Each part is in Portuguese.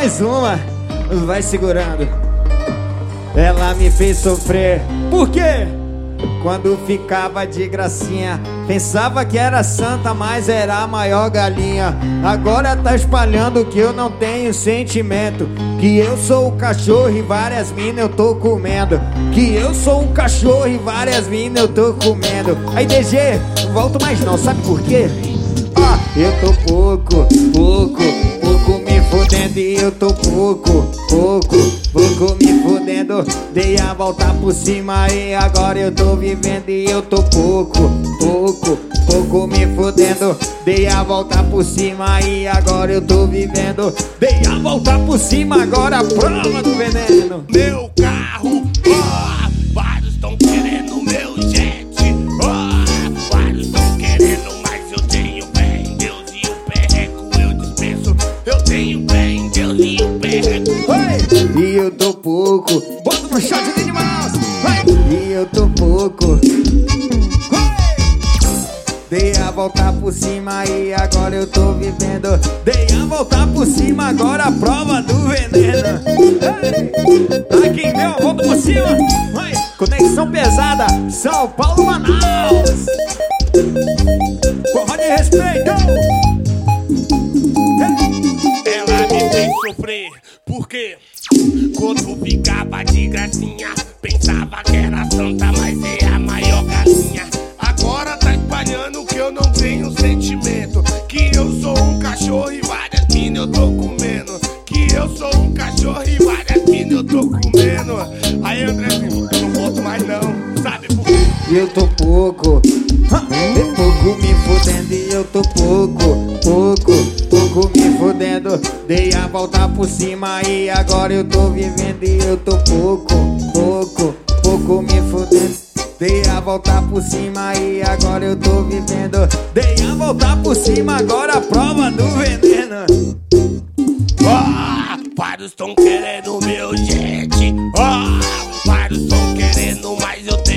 mais uma. Vai segurando. Ela me fez sofrer. Por quê? Quando ficava de gracinha, pensava que era santa, mas era a maior galinha. Agora tá espalhando que eu não tenho sentimento. Que eu sou o cachorro e várias minas eu tô comendo. Que eu sou um cachorro e várias minas eu tô comendo. Aí, DG, volto mais não, sabe por quê? Ah, eu tô pouco, pouco, pouco me fudendo e eu tô pouco, pouco, pouco me fudendo. Dei a volta por cima e agora eu tô vivendo e eu tô pouco, pouco, pouco me fudendo. Dei a volta por cima e agora eu tô vivendo. Dei a volta por cima, agora a prova do veneno. Meu carro, Eu tenho fé em Deus e o perreco. Oi! E eu tô pouco, bota no shot de animais. E eu tô pouco. Dei a volta por cima e agora eu tô vivendo. Dei a volta por cima, agora a prova do veneno. Ei! Quem deu a volta por cima, vai. Conexão pesada, São Paulo, Manaus. Forró de respeito. Sofrer, porque quando ficava de gracinha, pensava que era santa, mas é a maior galinha. Agora tá espalhando que eu não tenho sentimento. Que eu sou um cachorro e várias minas eu tô comendo. Que eu sou um cachorro e várias minas eu tô comendo. Aí Andrezinho, eu não volto mais não, sabe por quê? E eu tô pouco, é pouco me fudendo e eu tô pouco, pouco me fudendo. Dei a volta por cima e agora eu tô vivendo e eu tô pouco, pouco, pouco me fudendo. Dei a volta por cima e agora eu tô vivendo. Dei a volta por cima, agora a prova do veneno. Ah, vários estão querendo meu jet. Ah, vários estão querendo, mas eu tenho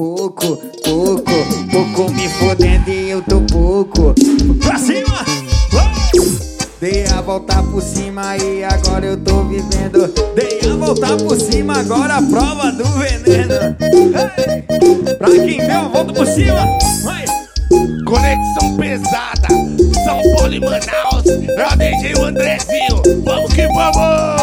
pouco, pouco, pouco me fodendo e eu tô pouco. Pra cima! Dei a volta por cima e agora eu tô vivendo. Dei a volta por cima, agora a prova do veneno. Ei! Pra quem deu a volta por cima, vai! Conexão pesada, São Paulo e Manaus. É o DJ o Andrezinho. Vamos que vamos!